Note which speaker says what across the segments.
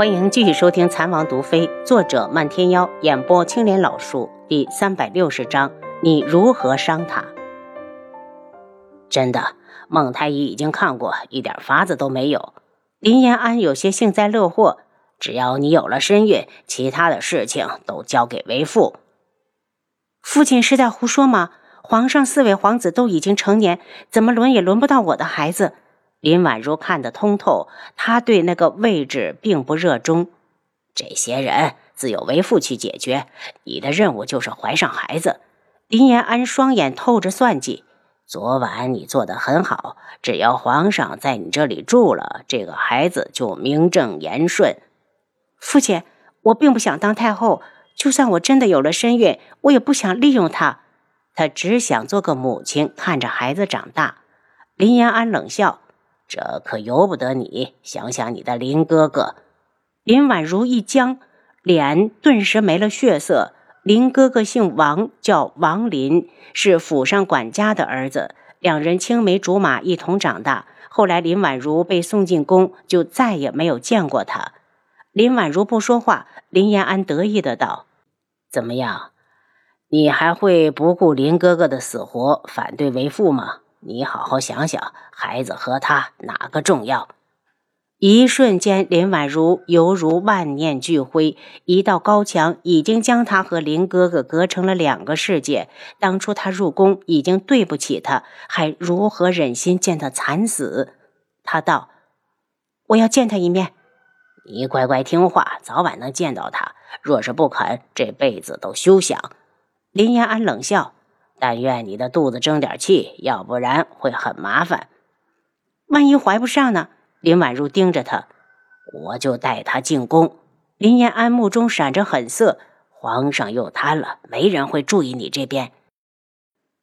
Speaker 1: 欢迎继续收听《残王毒妃》，作者漫天妖，演播青莲老树，第三百六十章：你如何伤他？真的，孟太医已经看过，一点法子都没有。林延安有些幸灾乐祸，只要你有了身孕，其他的事情都交给为父。
Speaker 2: 父亲是在胡说吗？皇上四位皇子都已经成年，怎么轮也轮不到我的孩子？林婉如看得通透，她对那个位置并不热衷。
Speaker 1: 这些人自有为父去解决，你的任务就是怀上孩子。林延安双眼透着算计。昨晚你做得很好，只要皇上在你这里住了，这个孩子就名正言顺。
Speaker 2: 父亲，我并不想当太后，就算我真的有了身孕，我也不想利用她。
Speaker 1: 他只想做个母亲，看着孩子长大。林延安冷笑。这可由不得你，想想你的林哥哥。
Speaker 2: 林婉如一僵，脸顿时没了血色。林哥哥姓王，叫王林，是府上管家的儿子。两人青梅竹马，一同长大。后来林婉如被送进宫，就再也没有见过他。林婉如不说话，林延安得意的道：“
Speaker 1: 怎么样，你还会不顾林哥哥的死活，反对为父吗？”你好好想想，孩子和他哪个重要？
Speaker 2: 一瞬间，林婉如犹如万念俱灰，一道高墙已经将他和林哥哥隔成了两个世界。当初他入宫已经对不起他，还如何忍心见他惨死？他道：“我要见他一面。”
Speaker 1: 你乖乖听话，早晚能见到他。若是不肯，这辈子都休想。
Speaker 2: 林延安冷笑。
Speaker 1: 但愿你的肚子争点气，要不然会很麻烦。
Speaker 2: 万一怀不上呢？林婉如盯着他，
Speaker 1: 我就带他进宫。林延安目中闪着狠色，皇上又瘫了，没人会注意你这边。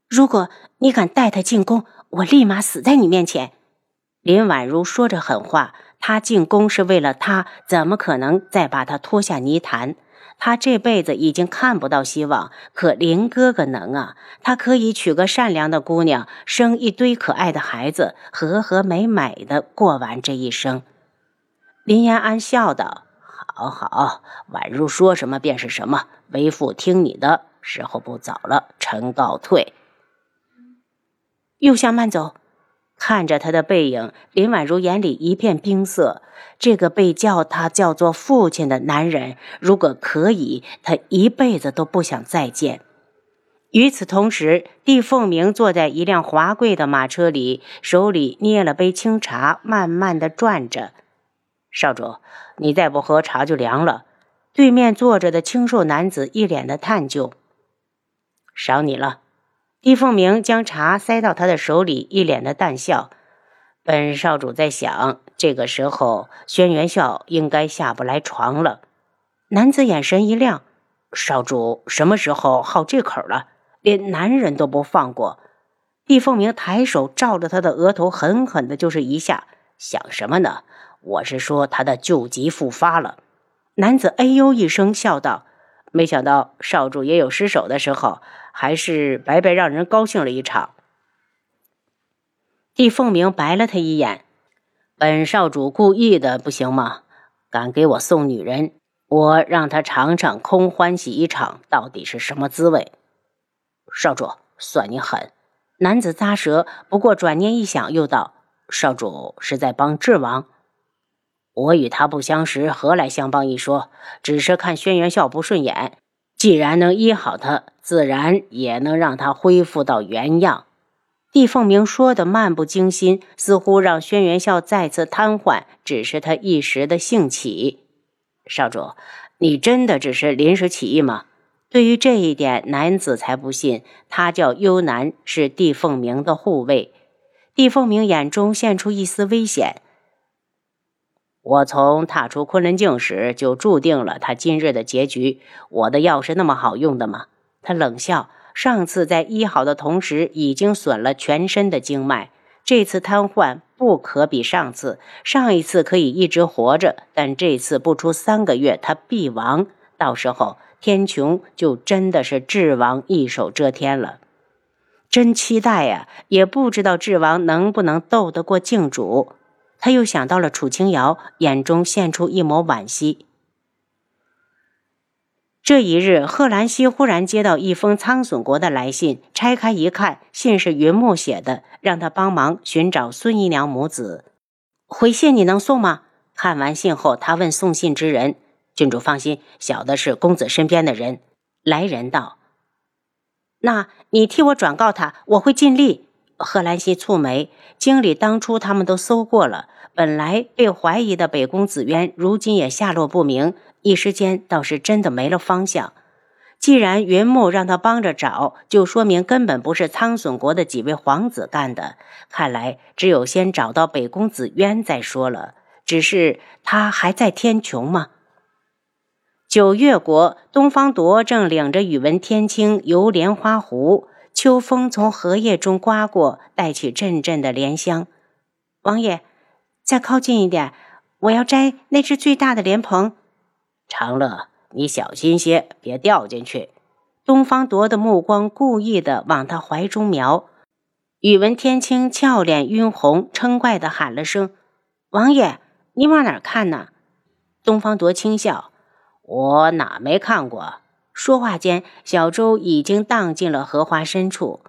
Speaker 2: 如果你敢带他进宫，我立马死在你面前。林婉如说着狠话，他进宫是为了他，怎么可能再把他拖下泥潭？他这辈子已经看不到希望，可林哥哥能啊！他可以娶个善良的姑娘，生一堆可爱的孩子，和和美美的过完这一生。
Speaker 1: 林延安笑道：“好好，宛如说什么便是什么，为父听你的。时候不早了，臣告退。”
Speaker 2: 右相慢走。看着他的背影，林婉如眼里一片冰色。这个被叫他叫做父亲的男人，如果可以，他一辈子都不想再见。与此同时，帝凤鸣坐在一辆华贵的马车里，手里捏了杯清茶，慢慢的转着。
Speaker 1: 少主，你再不喝茶就凉了。
Speaker 2: 对面坐着的清瘦男子一脸的探究。
Speaker 1: 赏你了。
Speaker 2: 易凤鸣将茶塞到他的手里，一脸的淡笑。
Speaker 1: 本少主在想，这个时候轩辕笑应该下不来床了。
Speaker 2: 男子眼神一亮：“少主什么时候好这口了？连男人都不放过。”易凤鸣抬手照着他的额头狠狠的就是一下。
Speaker 1: 想什么呢？我是说他的旧疾复发了。
Speaker 2: 男子哎呦一声，笑道。没想到少主也有失手的时候，还是白白让人高兴了一场。
Speaker 1: 帝凤鸣白了他一眼：“本少主故意的，不行吗？敢给我送女人，我让他尝尝空欢喜一场到底是什么滋味。”
Speaker 2: 少主，算你狠！男子咂舌，不过转念一想，又道：“少主是在帮智王。”
Speaker 1: 我与他不相识，何来相帮一说？只是看轩辕笑不顺眼，既然能医好他，自然也能让他恢复到原样。
Speaker 2: 帝凤鸣说的漫不经心，似乎让轩辕笑再次瘫痪，只是他一时的兴起。
Speaker 1: 少主，你真的只是临时起意吗？
Speaker 2: 对于这一点，男子才不信。他叫幽南，是帝凤鸣的护卫。帝凤鸣眼中现出一丝危险。
Speaker 1: 我从踏出昆仑镜时就注定了他今日的结局。我的药是那么好用的吗？
Speaker 2: 他冷笑。上次在医好的同时，已经损了全身的经脉。这次瘫痪不可比上次。上一次可以一直活着，但这次不出三个月，他必亡。到时候天穹就真的是智王一手遮天了。真期待呀！也不知道智王能不能斗得过镜主。他又想到了楚清瑶，眼中现出一抹惋惜。这一日，贺兰溪忽然接到一封苍隼国的来信，拆开一看，信是云木写的，让他帮忙寻找孙姨娘母子。回信你能送吗？看完信后，他问送信之人：“郡主放心，小的是公子身边的人。”来人道：“那你替我转告他，我会尽力。”贺兰溪蹙眉，经理当初他们都搜过了，本来被怀疑的北宫紫渊，如今也下落不明。一时间倒是真的没了方向。既然云木让他帮着找，就说明根本不是苍隼国的几位皇子干的。看来只有先找到北宫子渊再说了。只是他还在天穹吗？九月国，东方铎正领着宇文天青游莲花湖，秋风从荷叶中刮过，带起阵阵的莲香。王爷，再靠近一点，我要摘那只最大的莲蓬。
Speaker 1: 长乐，你小心些，别掉进去。
Speaker 2: 东方铎的目光故意的往他怀中瞄。宇文天青俏脸晕红，嗔怪的喊了声：“王爷，你往哪看呢？”东方铎轻笑：“
Speaker 1: 我哪没看过？”
Speaker 2: 说话间，小舟已经荡进了荷花深处。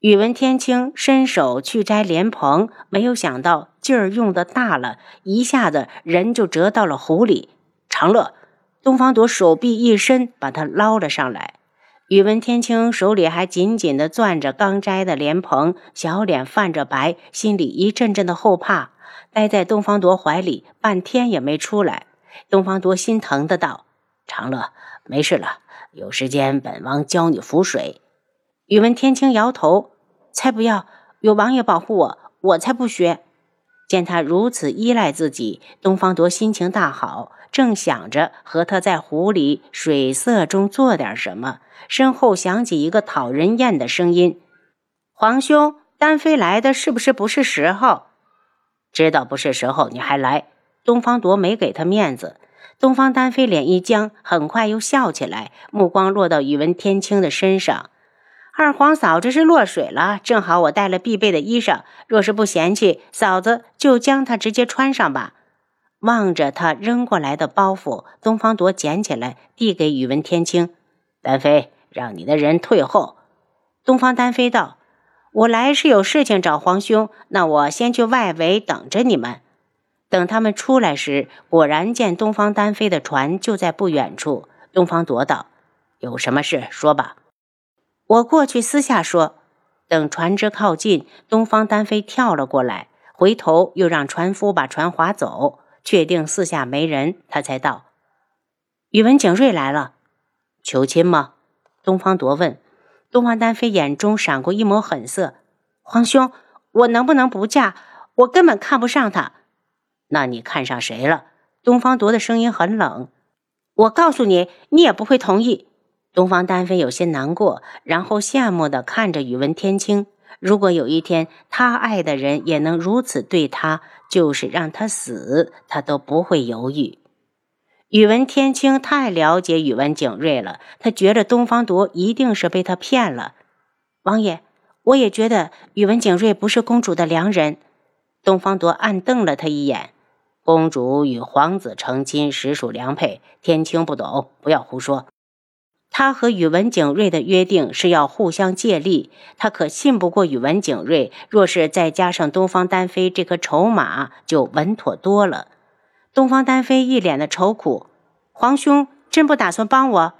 Speaker 2: 宇文天青伸手去摘莲蓬，没有想到劲儿用的大了，一下子人就折到了湖里。长乐。东方朵手臂一伸，把他捞了上来。宇文天青手里还紧紧地攥着刚摘的莲蓬，小脸泛着白，心里一阵阵的后怕，待在东方朵怀里半天也没出来。东方朵心疼的道：“
Speaker 1: 长乐，没事了，有时间本王教你浮水。”
Speaker 2: 宇文天青摇头：“才不要，有王爷保护我，我才不学。”见他如此依赖自己，东方铎心情大好，正想着和他在湖里水色中做点什么，身后响起一个讨人厌的声音：“皇兄，丹妃来的是不是不是时候？
Speaker 1: 知道不是时候，你还来？”
Speaker 2: 东方铎没给他面子。东方丹飞脸一僵，很快又笑起来，目光落到宇文天青的身上。二皇嫂，这是落水了，正好我带了必备的衣裳，若是不嫌弃，嫂子就将它直接穿上吧。望着他扔过来的包袱，东方铎捡起来，递给宇文天青。
Speaker 1: 丹飞，让你的人退后。
Speaker 2: 东方丹飞道：“我来是有事情找皇兄，那我先去外围等着你们。”等他们出来时，果然见东方丹妃的船就在不远处。东方铎道：“
Speaker 1: 有什么事说吧。”
Speaker 2: 我过去私下说，等船只靠近，东方丹飞跳了过来，回头又让船夫把船划走，确定四下没人，他才道：“宇文景睿来了，
Speaker 1: 求亲吗？”
Speaker 2: 东方铎问。东方丹飞眼中闪过一抹狠色：“皇兄，我能不能不嫁？我根本看不上他。”
Speaker 1: 那你看上谁了？
Speaker 2: 东方铎的声音很冷：“我告诉你，你也不会同意。”东方丹飞有些难过，然后羡慕地看着宇文天青。如果有一天他爱的人也能如此对他，就是让他死，他都不会犹豫。宇文天青太了解宇文景睿了，他觉得东方铎一定是被他骗了。王爷，我也觉得宇文景睿不是公主的良人。东方铎暗瞪了他一眼。
Speaker 1: 公主与皇子成亲，实属良配。天青不懂，不要胡说。
Speaker 2: 他和宇文景睿的约定是要互相借力，他可信不过宇文景睿。若是再加上东方丹飞这颗筹码，就稳妥多了。东方丹飞一脸的愁苦：“皇兄真不打算帮我？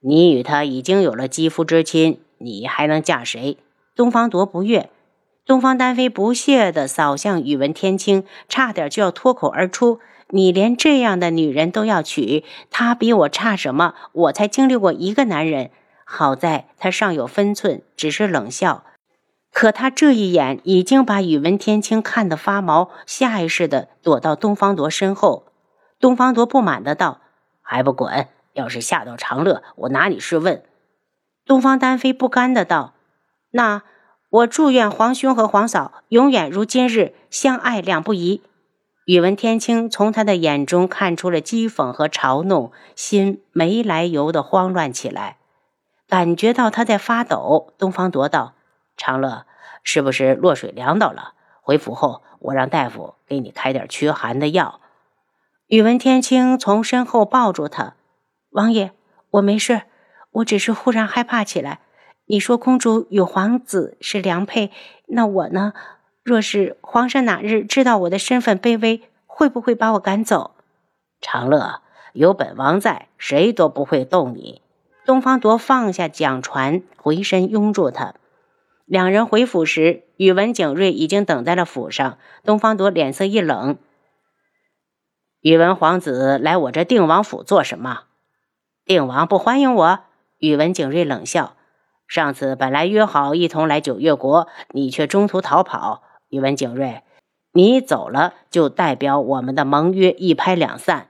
Speaker 1: 你与他已经有了肌肤之亲，你还能嫁谁？”
Speaker 2: 东方铎不悦。东方丹妃不屑地扫向宇文天青，差点就要脱口而出。你连这样的女人都要娶，她比我差什么？我才经历过一个男人，好在他尚有分寸，只是冷笑。可他这一眼已经把宇文天青看得发毛，下意识地躲到东方铎身后。东方铎不满的道：“
Speaker 1: 还不滚！要是吓到长乐，我拿你是问。”
Speaker 2: 东方丹妃不甘的道：“那我祝愿皇兄和皇嫂永远如今日相爱两不疑。”宇文天青从他的眼中看出了讥讽和嘲弄，心没来由的慌乱起来，感觉到他在发抖。东方铎道：“
Speaker 1: 长乐，是不是落水凉到了？回府后我让大夫给你开点驱寒的药。
Speaker 2: 宇文天青从身后抱住他：“王爷，我没事，我只是忽然害怕起来。你说公主与皇子是良配，那我呢？若是皇上哪日知道我的身份卑微，会不会把我赶走？”
Speaker 1: 长乐，有本王在，谁都不会动你。
Speaker 2: 东方铎放下桨船，回身拥住他。两人回府时，宇文景睿已经等在了府上。东方铎脸色一冷：“
Speaker 1: 宇文皇子来我这定王府做什么？
Speaker 2: 定王不欢迎我？”宇文景睿冷笑：“上次本来约好一同来九月国，你却中途逃跑。宇文景睿，你走了，就代表我们的盟约一拍两散。”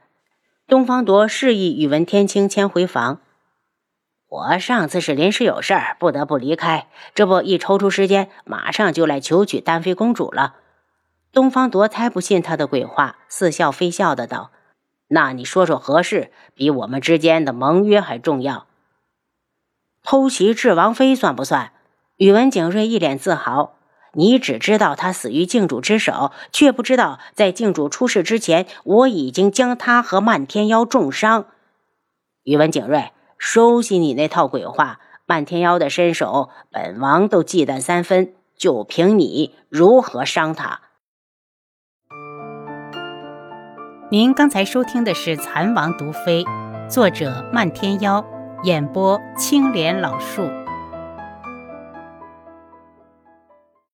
Speaker 2: 东方铎示意宇文天青先回房。我上次是临时有事儿，不得不离开。这不，一抽出时间，马上就来求娶丹妃公主了。
Speaker 1: 东方铎才不信他的鬼话，似笑非笑的道：“那你说说何事？比我们之间的盟约还重要？
Speaker 2: 偷袭智王妃算不算？”宇文景睿一脸自豪：“你只知道他死于靖主之手，却不知道在靖主出事之前，我已经将他和漫天妖重伤。”
Speaker 1: 宇文景睿。收起你那套鬼话！漫天妖的身手，本王都忌惮三分。就凭你，如何伤他？
Speaker 3: 您刚才收听的是《蚕王毒妃》，作者漫天妖，演播青莲老树。